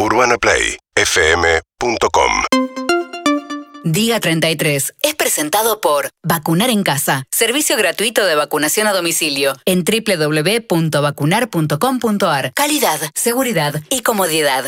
UrbanaPlayFM.com Diga 33 es presentado por Vacunar en Casa, servicio gratuito de vacunación a domicilio en www.vacunar.com.ar. Calidad, seguridad y comodidad.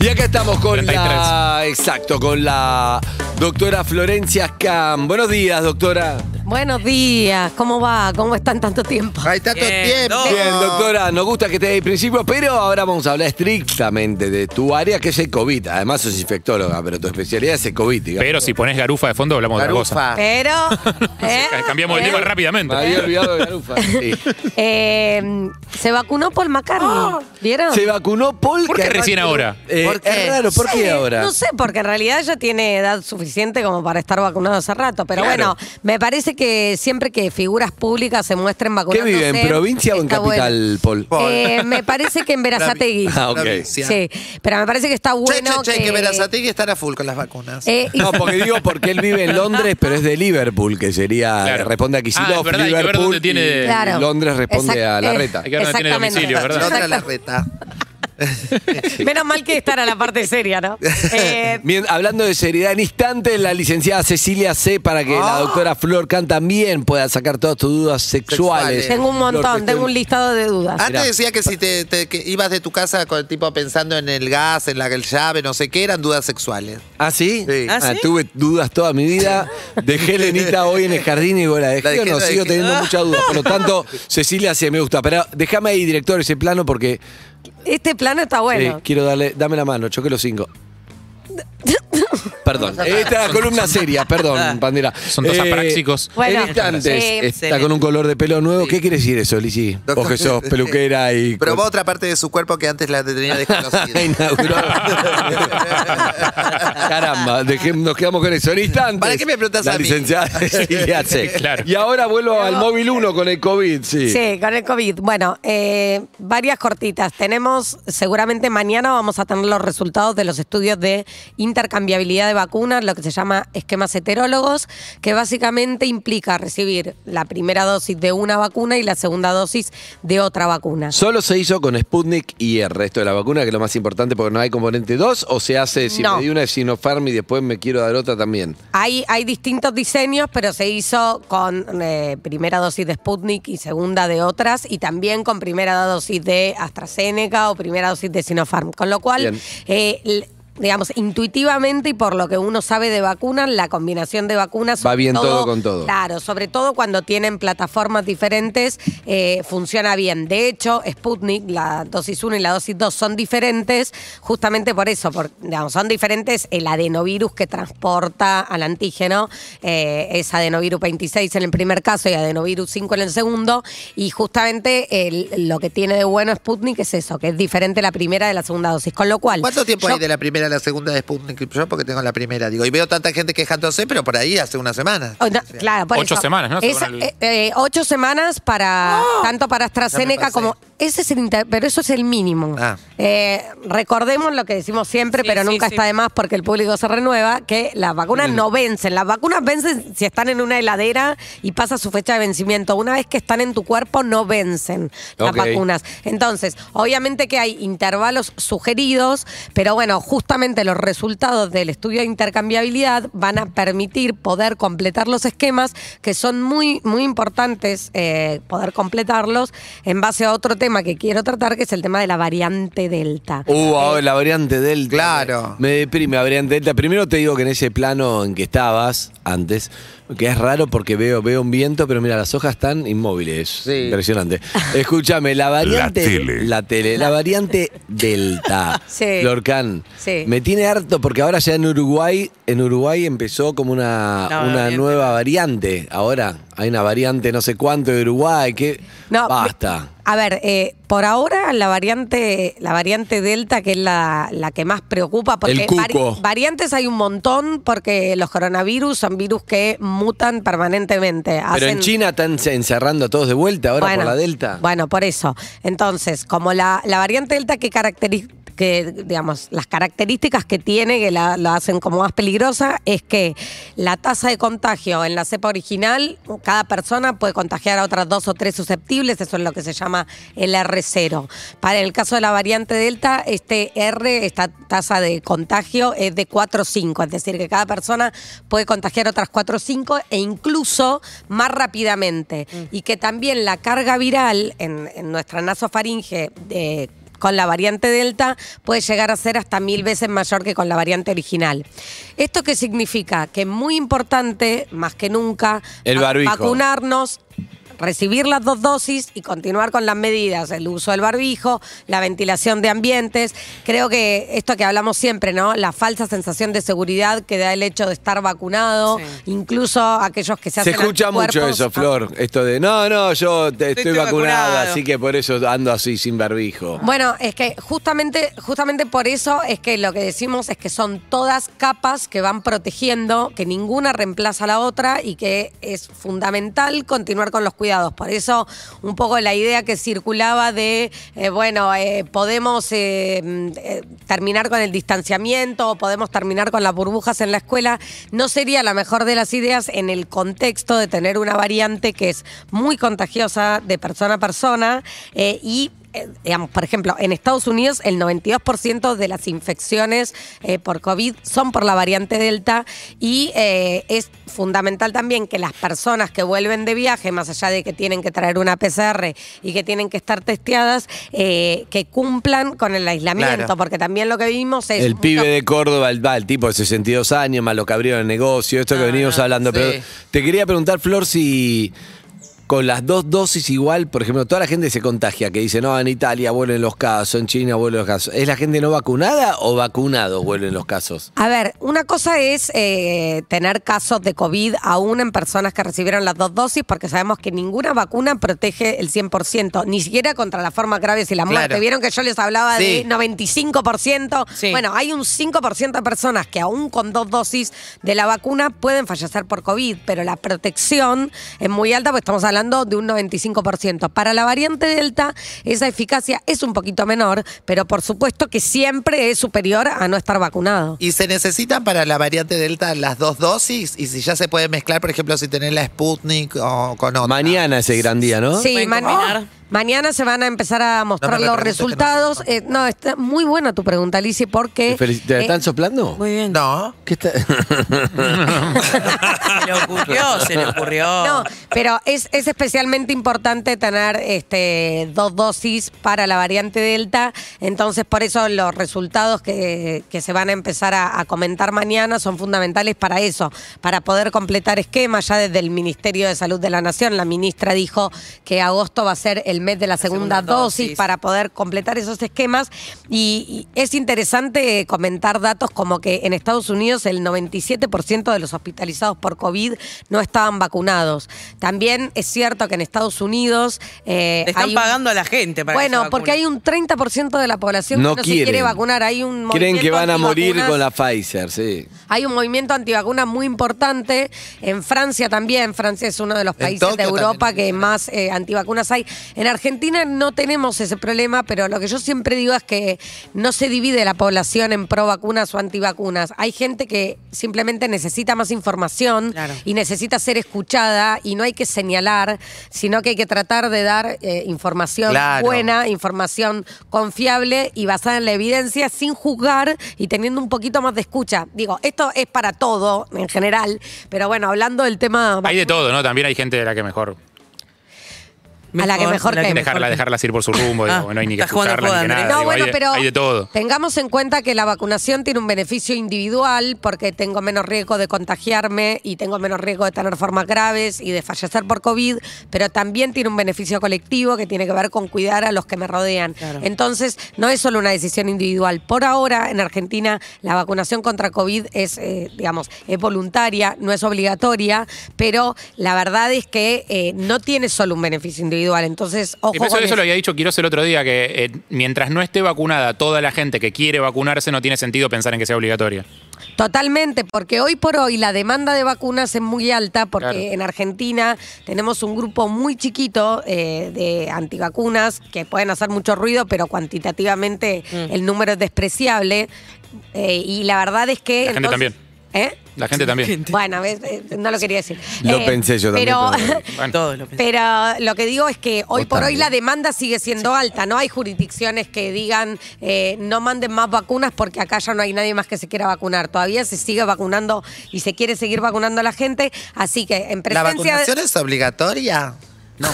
Y acá estamos con 33. la. Exacto, con la doctora Florencia Cam. Buenos días, doctora. Buenos días, ¿cómo va? ¿Cómo están tanto tiempo? Hay tanto tiempo. Bien, doctora, nos gusta que esté ahí al principio, pero ahora vamos a hablar estrictamente de tu área, que es el COVID. Además, sos infectóloga, pero tu especialidad es el COVID. digamos. Pero si pones garufa de fondo, hablamos de. Garufa. Pero. ¿eh? Cambiamos el ¿eh? tema rápidamente. Me había olvidado de Garufa. Sí. Eh, se vacunó Paul McCartney. ¿Vieron? Se vacunó Paul. ¿Por qué recién ahora? Eh, ¿Por qué? Es raro, ¿por qué ahora? No sé, porque en realidad ella tiene edad suficiente como para estar vacunado hace rato. Pero Claro. bueno, me parece que siempre que figuras públicas se muestren ¿Qué vacunándose. vive? ¿En provincia o en está bueno. capital, Paul? Eh, me parece que en Verazategui. Ah, ok. Sí, pero me parece que está Che, bueno che, che, que... que Verazategui estará full con las vacunas. Eh, y- No, porque digo porque él vive en Londres, pero es de Liverpool, que sería. Claro. Responde a Ah, Kicillof, ver Liverpool. dónde tiene- y Claro. Londres responde Exact- a la reta. Hay que ver dónde tiene Exactamente. domicilio, ¿verdad? Otra la reta. Menos mal que estar a la parte seria, ¿no? Eh, Bien, hablando de seriedad, en instante la licenciada Cecilia C. para que la Ah. doctora Flor Can también pueda sacar todas tus dudas sexuales. Sexuales. tengo un montón, tengo un listado de dudas. Antes Mirá. decía que si te, te- que ibas de tu casa con el tipo pensando en el gas, en la llave, no sé qué, eran dudas sexuales. ¿Ah, sí? Sí. Ah, Tuve dudas toda mi vida. Dejé Lenita hoy en el jardín y digo, la dejé, La dejé, o no, la sigo dejé. teniendo muchas dudas. Por lo tanto, Cecilia sí me gusta. Pero déjame ahí, director, ese plano porque Este plano está bueno. quiero darle, dame la mano, choque los cinco. Perdón, esta es la columna seria, perdón, Pandera. Son dos apráxicos. Bueno, en instantes, eh, está con un color de pelo nuevo. ¿Qué quiere decir eso, Lizzy? Vos que sos peluquera y... Probó otra parte de su cuerpo que antes la tenía desconocida. Inauguró. Caramba, dejé- nos quedamos con eso. En instantes. ¿Para qué me preguntás la a mí? licenciada Cecilia. Claro. Y ahora vuelvo al móvil 1 con el COVID, sí. Sí, con el COVID. Bueno, eh, varias cortitas. Tenemos, seguramente mañana vamos a tener los resultados de los estudios de intercambiabilidad de vacunas, lo que se llama esquemas heterólogos, que básicamente implica recibir la primera dosis de una vacuna y la segunda dosis de otra vacuna. ¿Solo se hizo con Sputnik y el resto de la vacuna, que es lo más importante porque no hay componente 2? ¿O se hace, si No. me di una de Sinopharm y después me quiero dar otra también? Hay, hay distintos diseños, pero se hizo con eh, primera dosis de Sputnik y segunda de otras, y también con primera dosis de AstraZeneca o primera dosis de Sinopharm. Con lo cual, eh, digamos, intuitivamente y por lo que uno sabe de vacunas, la combinación de vacunas... Va bien todo con todo. Claro, sobre todo cuando tienen plataformas diferentes, eh, funciona bien. De hecho, Sputnik, la dosis 1 y la dosis 2 son diferentes, justamente por eso, por, digamos, son diferentes el adenovirus que transporta al antígeno, eh, es adenovirus 26 en el primer caso y adenovirus 5 en el segundo, y justamente el- lo que tiene de bueno Sputnik es eso, que es diferente la primera de la segunda dosis, con lo cual... ¿Cuánto tiempo yo- hay de la primera a la segunda de Sputnik? Yo porque tengo la primera, digo. Y veo tanta gente quejándose, pero por ahí hace una semana. Oh, no, claro, por Ocho eso. semanas, ¿no? Esa- Según el- eh, eh, ocho semanas para tanto para AstraZeneca como ese es el inter- pero eso es el mínimo. Ah. Eh, recordemos lo que decimos siempre, Sí, pero sí, nunca sí. está de más porque el público se renueva, que las vacunas no vencen. Las vacunas vencen si están en una heladera y pasa su fecha de vencimiento. Una vez que están en tu cuerpo, no vencen las vacunas. Entonces, obviamente que hay intervalos sugeridos, pero bueno, justamente los resultados del estudio de intercambiabilidad van a permitir poder completar los esquemas que son muy, muy importantes eh, poder completarlos en base a otro tema que quiero tratar, que es el tema de la variante Delta. Uh, ahora la variante Delta. Claro. Me deprime la variante Delta. Primero te digo que en ese plano en que estabas antes, que es raro porque veo, veo un viento, pero mira, las hojas están inmóviles. Sí. Impresionante. Escúchame, la variante. tele. La tele. La variante Delta. Sí. Lorcan. Sí. Me tiene harto porque ahora ya en Uruguay, en Uruguay empezó como una, una variante. nueva variante. Ahora hay una variante no sé cuánto de Uruguay. que No, Basta. A ver, eh, por ahora la variante, la variante Delta, que es la, la que más preocupa, porque El cuco. variantes hay un montón, porque los coronavirus son virus que mutan permanentemente. Pero en China están encerrando a todos de vuelta ahora por la Delta. Bueno, por eso. Entonces, como la, la variante Delta que caracteriza que, digamos, las características que tiene, que la, la hacen como más peligrosa, es que la tasa de contagio en la cepa original, cada persona puede contagiar a otras dos o tres susceptibles, eso es lo que se llama el R0. Para el caso de la variante Delta, este R, esta tasa de contagio es de 4 o 5, es decir, que cada persona puede contagiar otras 4 o 5 e incluso más rápidamente. Y que también la carga viral en, en nuestra nasofaringe de con la variante Delta puede llegar a ser hasta mil veces mayor que con la variante original. ¿Esto qué significa? Que es muy importante, más que nunca, El vacunarnos. Recibir las dos dosis y continuar con las medidas, el uso del barbijo, la ventilación de ambientes. Creo que esto que hablamos siempre, ¿no? La falsa sensación de seguridad que da el hecho de estar vacunado, incluso aquellos que se Se hacen escucha mucho eso, Flor. Esto de, no, no, yo te- estoy, estoy vacunado, vacunado. así que por eso ando así sin barbijo. Bueno, es que justamente, justamente por eso es que lo que decimos es que son todas capas que van protegiendo, que ninguna reemplaza a la otra y que es fundamental continuar con los cuidados. Por eso, un poco la idea que circulaba de, eh, bueno, eh, podemos eh, mm, terminar con el distanciamiento podemos terminar con las burbujas en la escuela, no sería la mejor de las ideas en el contexto de tener una variante que es muy contagiosa de persona a persona y eh, digamos, por ejemplo, en Estados Unidos el 92% de las infecciones eh, por COVID son por la variante Delta y eh, es fundamental también que las personas que vuelven de viaje, más allá de que tienen que traer una PCR y que tienen que estar testeadas, eh, que cumplan con el aislamiento, Claro. porque también lo que vimos es... El mucho- pibe de Córdoba, el, va, el tipo de 62 años, más lo que abrieron el negocio, esto que venimos hablando. sí. Pero te quería preguntar, Flor, si con las dos dosis igual, por ejemplo, toda la gente se contagia, que dice, no, en Italia vuelven los casos, en China vuelven los casos. ¿Es la gente no vacunada o vacunados vuelven los casos? A ver, una cosa es eh, tener casos de COVID aún en personas que recibieron las dos dosis, porque sabemos que ninguna vacuna protege el 100%, ni siquiera contra las formas graves y la muerte. Claro. Vieron que yo les hablaba Sí. de 95%. Sí. Bueno, hay un 5% de personas que aún con dos dosis de la vacuna pueden fallecer por COVID, pero la protección es muy alta, porque estamos hablando de un 95%. Para la variante Delta, esa eficacia es un poquito menor, pero por supuesto que siempre es superior a no estar vacunado. ¿Y se necesitan para la variante Delta las dos dosis? Y si ya se puede mezclar, por ejemplo, si tenés la Sputnik o con otra. Mañana es el gran día, ¿no? Sí, ¿Pueden man- combinar? Mañana se van a empezar a mostrar No los no resultados. Eh, No, está muy buena tu pregunta, Alicia, porque... ¿Te, eh, están soplando? Muy bien. No. ¿Qué está? Se le ocurrió, se le ocurrió. No, pero es, es especialmente importante tener este, dos dosis para la variante Delta. Entonces, por eso los resultados que, que se van a empezar a, a comentar mañana son fundamentales para eso, para poder completar esquemas. Ya desde el Ministerio de Salud de la Nación, la ministra dijo que agosto va a ser el mes de la segunda, segunda dosis, dosis. para poder completar esos esquemas. Y, y es interesante comentar datos como que en Estados Unidos el 97% de los hospitalizados por COVID no estaban vacunados. También es cierto que en Estados Unidos... eh, Le están hay un- pagando a la gente para que se Bueno, porque hay un 30% de la población No que no se quiere vacunar. Hay un Creen que van a morir con la Pfizer, sí. Hay un movimiento antivacuna muy importante. En Francia también. Francia es uno de los países Tokio de Europa también que más eh, antivacunas hay. En Argentina no tenemos ese problema, pero lo que yo siempre digo es que no se divide la población en pro vacunas o antivacunas. Hay gente que simplemente necesita más información Claro. y necesita ser escuchada y no hay que señalar, sino que hay que tratar de dar eh, información Claro. buena, información confiable y basada en la evidencia sin juzgar y teniendo un poquito más de escucha. Digo, esto es para todo en general, pero bueno, hablando del tema... Hay de todo, ¿no? También hay gente de la que mejor A la que mejor la que- dejarla, dejarlas ir por su rumbo, Ah, digo, no hay ni que escucharla ni que nada. No, digo, bueno, hay, de- pero hay de todo. tengamos en cuenta que la vacunación tiene un beneficio individual porque tengo menos riesgo de contagiarme y tengo menos riesgo de tener formas graves y de fallecer por COVID, pero también tiene un beneficio colectivo que tiene que ver con cuidar a los que me rodean. Claro. Entonces, no es solo una decisión individual. Por ahora, en Argentina, la vacunación contra COVID es, eh, digamos, es voluntaria, no es obligatoria, pero la verdad es que eh, no tiene solo un beneficio individual individual. Entonces, ojo Y eso, con eso lo había dicho Quiroz el otro día, que eh, mientras no esté vacunada toda la gente que quiere vacunarse, no tiene sentido pensar en que sea obligatoria. Totalmente, porque hoy por hoy la demanda de vacunas es muy alta, porque Claro. en Argentina tenemos un grupo muy chiquito eh, de antivacunas que pueden hacer mucho ruido, pero cuantitativamente Mm. el número es despreciable. Eh, y la verdad es que. La gente también. ¿Eh? La gente también. Bueno, ves, eh, no lo quería decir. Lo Eh, pensé yo también, Pero, pero- Bueno. Todos lo pensé. pero lo que digo es que hoy Vos por hoy también. la demanda sigue siendo alta. No hay jurisdicciones que digan eh, no manden más vacunas porque acá ya no hay nadie más que se quiera vacunar. Todavía se sigue vacunando y se quiere seguir vacunando a la gente. Así que en ¿La presencia. vacunación es obligatoria? No.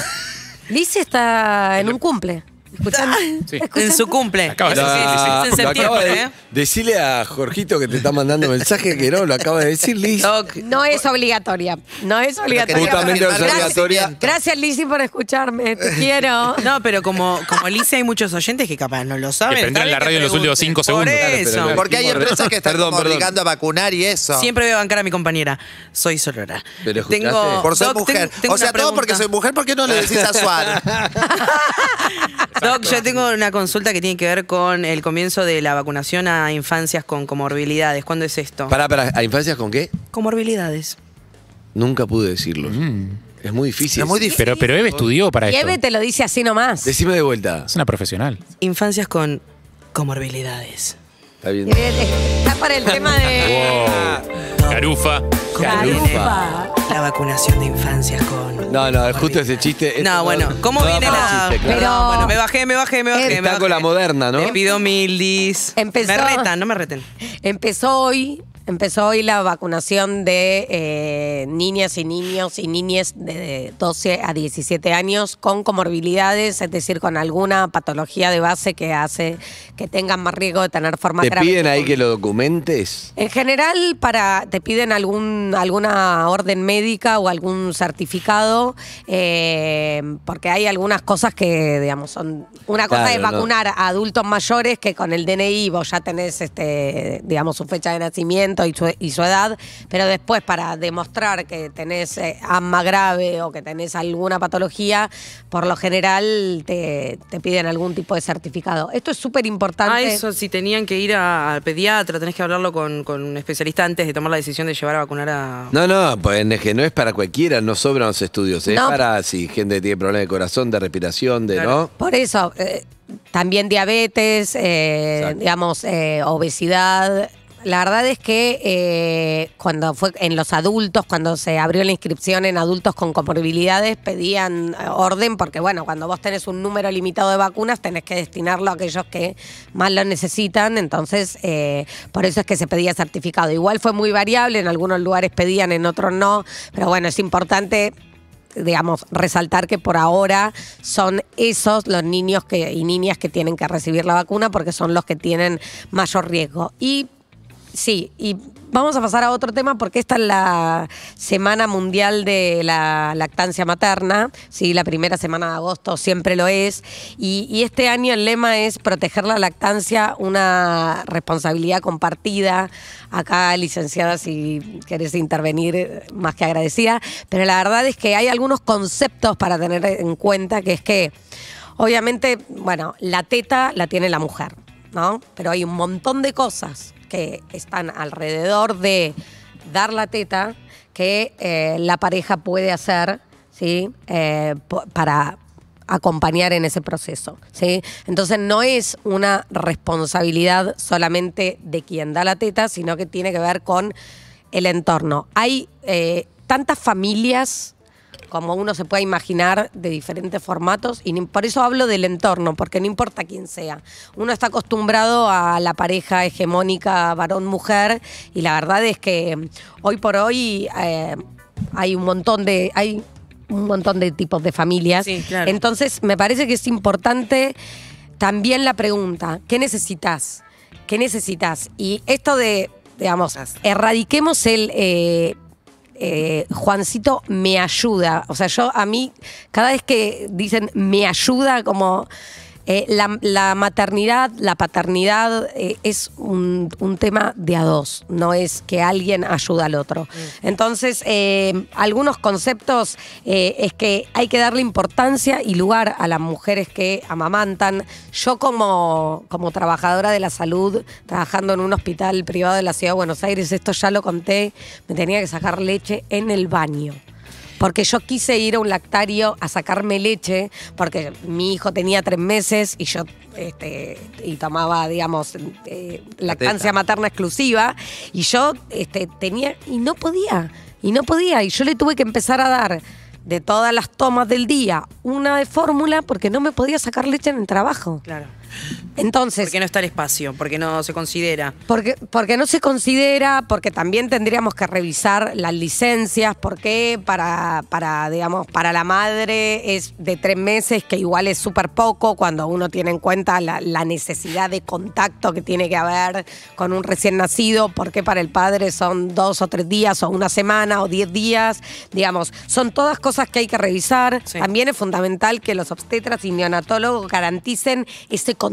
Lizzie está en un cumple. ¿Escuchando? Sí. ¿Escuchando? En su cumple. Acaba de Eso decir, sí, sí, sí. es en lo acaba septiembre, de ¿eh? decirle a Jorgito que te está mandando mensaje que no, lo acaba de decir Liz. No es obligatoria. No es obligatoria. Justamente no es Gracias- obligatoria. Gracias, Lizzie, por escucharme. Te quiero. No, pero como, como Alicia hay muchos oyentes que capaz no lo saben. Que prendieron la radio en los últimos cinco segundos. Por Claro, eso. Porque hay empresas que están perdón, como perdón. obligando a vacunar y eso. Siempre voy a bancar a mi compañera. Soy Sorora. Pero escuchaste. Por ser Doc, mujer. tengo- tengo o sea, una todo porque pregunta. soy mujer, ¿por qué no le decís a Suar? Doc, yo tengo una consulta que tiene que ver con el comienzo de la vacunación a infancias con comorbilidades. ¿Cuándo es esto? Pará, pará, ¿a infancias con qué? Comorbilidades. Nunca pude decirlo. Mm. Es muy difícil. Es muy difícil. Pero, pero Eve estudió para Y esto. Eve te lo dice así nomás. Decime de vuelta. Es una profesional. Infancias con comorbilidades. Está bien. Está para el tema de. Wow. Carufa. Carufa. La vacunación de infancias con. No, no, es justo ese chiste. No, bueno, ¿cómo no da viene para la.? chiste, claro. Pero- No, bueno, me bajé, me bajé, me bajé. Está me con bajé. la moderna, ¿no? Te pido mil dis. Empezó- Me retan, no me reten. Empezó hoy. Empezó hoy la vacunación de eh, niñas y niños y niñas de 12 a 17 años con comorbilidades, es decir, con alguna patología de base que hace que tengan más riesgo de tener forma ¿Te grave. piden ahí que lo documentes? En general, para te piden algún alguna orden médica o algún certificado, eh, porque hay algunas cosas que, digamos, son una cosa Claro, es no. vacunar a adultos mayores que con el DNI vos ya tenés, este, digamos, su fecha de nacimiento y su, y su edad, pero después para demostrar que tenés eh, asma grave o que tenés alguna patología, por lo general te, te piden algún tipo de certificado. Esto es súper importante. Ah, eso, si tenían que ir al pediatra, tenés que hablarlo con, con un especialista antes de tomar la decisión de llevar a vacunar a. No, no, pues es que no es para cualquiera, no sobran los estudios. Es No. para si gente tiene problemas de corazón, de respiración, de Claro. no. Por eso, eh, también diabetes, eh, digamos, eh, obesidad. La verdad es que eh, cuando fue en los adultos, cuando se abrió la inscripción en adultos con comorbilidades, pedían eh, orden porque, bueno, cuando vos tenés un número limitado de vacunas, tenés que destinarlo a aquellos que más lo necesitan. Entonces, eh, por eso es que se pedía certificado. Igual fue muy variable, en algunos lugares pedían, en otros no. Pero bueno, es importante digamos, resaltar que por ahora son esos los niños que, y niñas que tienen que recibir la vacuna porque son los que tienen mayor riesgo. Y sí, y vamos a pasar a otro tema porque esta es la Semana Mundial de la Lactancia Materna, sí, la primera semana de agosto siempre lo es, y, este año el lema es proteger la lactancia, una responsabilidad compartida. Acá, licenciada, si querés intervenir, más que agradecida, pero la verdad es que hay algunos conceptos para tener en cuenta, que es que, obviamente, bueno, la teta la tiene la mujer, ¿no? Pero hay un montón de cosas están alrededor de dar la teta que eh, la pareja puede hacer, ¿sí? Eh, para acompañar en ese proceso, ¿sí? Entonces no es una responsabilidad solamente de quien da la teta, sino que tiene que ver con el entorno. Hay eh, tantas familias como uno se puede imaginar de diferentes formatos y por eso hablo del entorno, porque no importa quién sea. Uno está acostumbrado a la pareja hegemónica varón-mujer y la verdad es que hoy por hoy eh, hay un montón de... Hay un montón de tipos de familias. Sí, claro. Entonces, me parece que es importante también la pregunta, ¿qué necesitas? ¿Qué necesitas? Y esto de, digamos, erradiquemos el... eh, eh, Juancito me ayuda. O sea, yo a mí, cada vez que dicen me ayuda, como eh, la, la maternidad, la paternidad eh, es un, un tema de a dos, no es que alguien ayuda al otro. Entonces, eh, algunos conceptos eh, es que hay que darle importancia y lugar a las mujeres que amamantan. Yo como, como trabajadora de la salud, trabajando en un hospital privado de la ciudad de Buenos Aires, esto ya lo conté, me tenía que sacar leche en el baño. Porque yo quise ir a un lactario a sacarme leche, porque mi hijo tenía tres meses y yo este, y tomaba, digamos, eh, lactancia materna exclusiva, y yo este, tenía, y no podía, y no podía, y yo le tuve que empezar a dar de todas las tomas del día una de fórmula porque no me podía sacar leche en el trabajo. Claro. Entonces, Porque no está el espacio, porque no se considera. porque, porque no se considera, porque también tendríamos que revisar las licencias, porque para, para, digamos, para la madre es de tres meses, que igual es súper poco cuando uno tiene en cuenta la, la necesidad de contacto que tiene que haber con un recién nacido, porque para el padre son dos o tres días, o una semana, o diez días, digamos, son todas cosas que hay que revisar. Sí. También es fundamental que los obstetras y neonatólogos garanticen ese contacto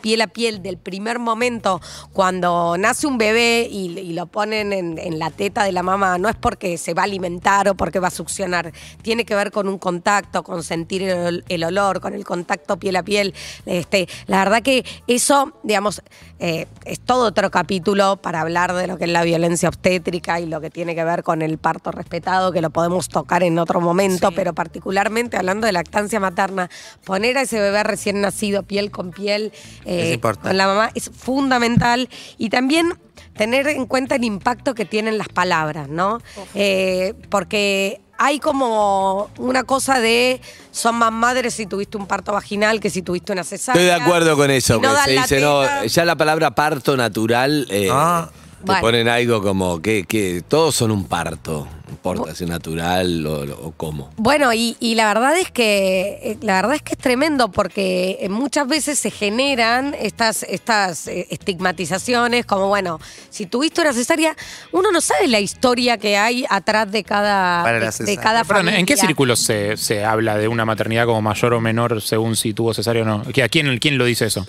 piel a piel del primer momento cuando nace un bebé y, y lo ponen en, en la teta de la mamá, no es porque se va a alimentar o porque va a succionar, tiene que ver con un contacto, con sentir el, el olor, con el contacto piel a piel. Este, la verdad que eso, digamos, eh, es todo otro capítulo para hablar de lo que es la violencia obstétrica y lo que tiene que ver con el parto respetado, que lo podemos tocar en otro momento, Sí. pero particularmente hablando de lactancia materna, poner a ese bebé recién nacido piel con piel eh, Es importante. con la mamá es fundamental y también tener en cuenta el impacto que tienen las palabras, ¿no? Eh, porque hay como una cosa de son más madres si tuviste un parto vaginal que si tuviste una cesárea. Estoy de acuerdo con eso, Si no se dice, no, ya la palabra parto natural, eh, Ah. te Bueno. ponen algo como que, que todos son un parto, no importa si es natural o, o cómo. Bueno, y, y la verdad es que eh, la verdad es que es tremendo porque eh, muchas veces se generan estas, estas eh, estigmatizaciones, como bueno, si tuviste una cesárea, uno no sabe la historia que hay atrás de cada, Para la de, cada Perdón, ¿en qué círculos se, se habla de una maternidad como mayor o menor según si tuvo cesárea o no? ¿Que ¿A quién, quién lo dice eso?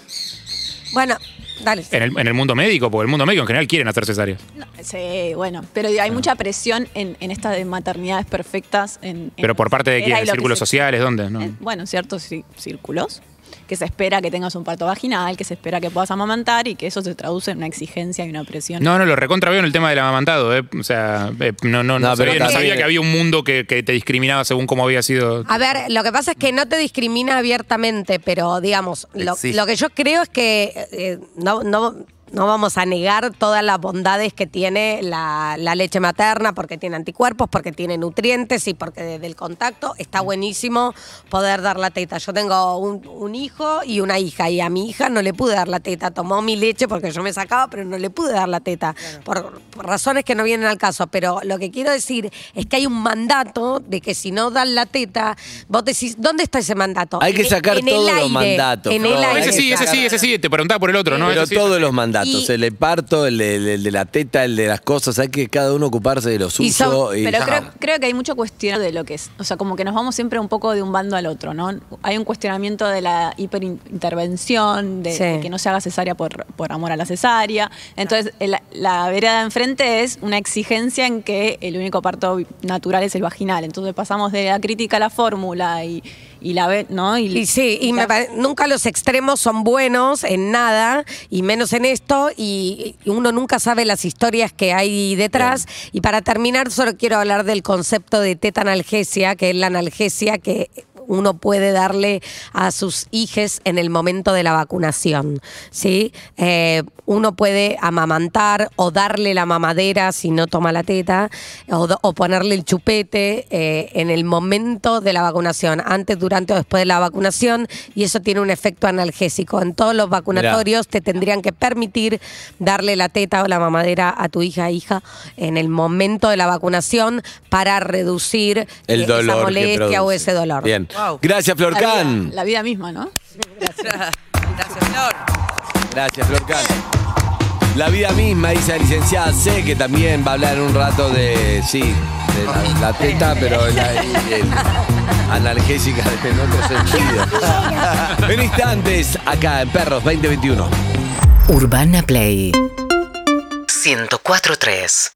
Bueno, dale. ¿En el, en el mundo médico? Porque el mundo médico en general quieren hacer cesáreas. No, sí, bueno, pero hay mucha presión en, en estas de maternidades perfectas. En, ¿Pero por parte de quién? y ¿En lo que círculos sociales? ¿Dónde? No. en, bueno, ciertos cí- círculos que se espera que tengas un parto vaginal, que se espera que puedas amamantar y que eso se traduce en una exigencia y una presión. No, no, lo recontra veo en el tema del amamantado. eh. O sea, eh, no, no, no, No, sabía, no también- sabía que había un mundo que, que te discriminaba según cómo había sido. A ver, lo que pasa es que no te discrimina abiertamente, pero digamos, lo, que yo creo es que eh, no, no, no vamos a negar todas las bondades que tiene la, la leche materna, porque tiene anticuerpos, porque tiene nutrientes y porque desde el contacto está buenísimo poder dar la teta. Yo tengo un, un hijo y una hija, y a mi hija no le pude dar la teta. Tomó mi leche porque yo me sacaba, pero no le pude dar la teta, por razones que no vienen al caso. Pero lo que quiero decir es que hay un mandato de que si no dan la teta, vos decís, ¿dónde está ese mandato? Hay que En- sacar en todos los mandatos, En Flor. el No, aire. ese sí, ese sí, ese sí. Te preguntaba por el otro, ¿no? Pero Ese todos sí. los mandatos, Y- el de parto, el de, el de la teta, el de las cosas, hay que cada uno ocuparse de lo suyo. Y son- y- Pero creo, creo que hay mucho cuestionamiento de lo que es. O sea, como que nos vamos siempre un poco de un bando al otro, ¿no? Hay un cuestionamiento de la hiperintervención, de, Sí. de que no se haga cesárea por, por amor a la cesárea. Entonces, el- la vereda de enfrente es una exigencia en que el único parto natural es el vaginal. Entonces pasamos de la crítica a la fórmula y, y la ve, ¿no? Y sí, y me la- pare- nunca los extremos son buenos en nada, y menos en esto, y, y uno nunca sabe las historias que hay detrás. Y para terminar, solo quiero hablar del concepto de teta analgesia, que es la analgesia que uno puede darle a sus hijes en el momento de la vacunación. ¿sí? Eh, uno puede amamantar o darle la mamadera si no toma la teta, o, ponerle el chupete eh, en el momento de la vacunación, antes, durante o después de la vacunación, y eso tiene un efecto analgésico. En todos los vacunatorios te tendrían que permitir darle la teta o la mamadera a tu hija hija en el momento de la vacunación para reducir el dolor. esa molestia o ese dolor. Bien. Gracias, Florcan. La vida, misma, ¿no? Gracias. Gracias, Flor. Gracias, Florcan. La vida misma, dice la licenciada C, que también va a hablar un rato de, sí, de la, teta, pero analgésica en otro sentido. en instantes, acá en Perros 2021. Urbana Play 104.3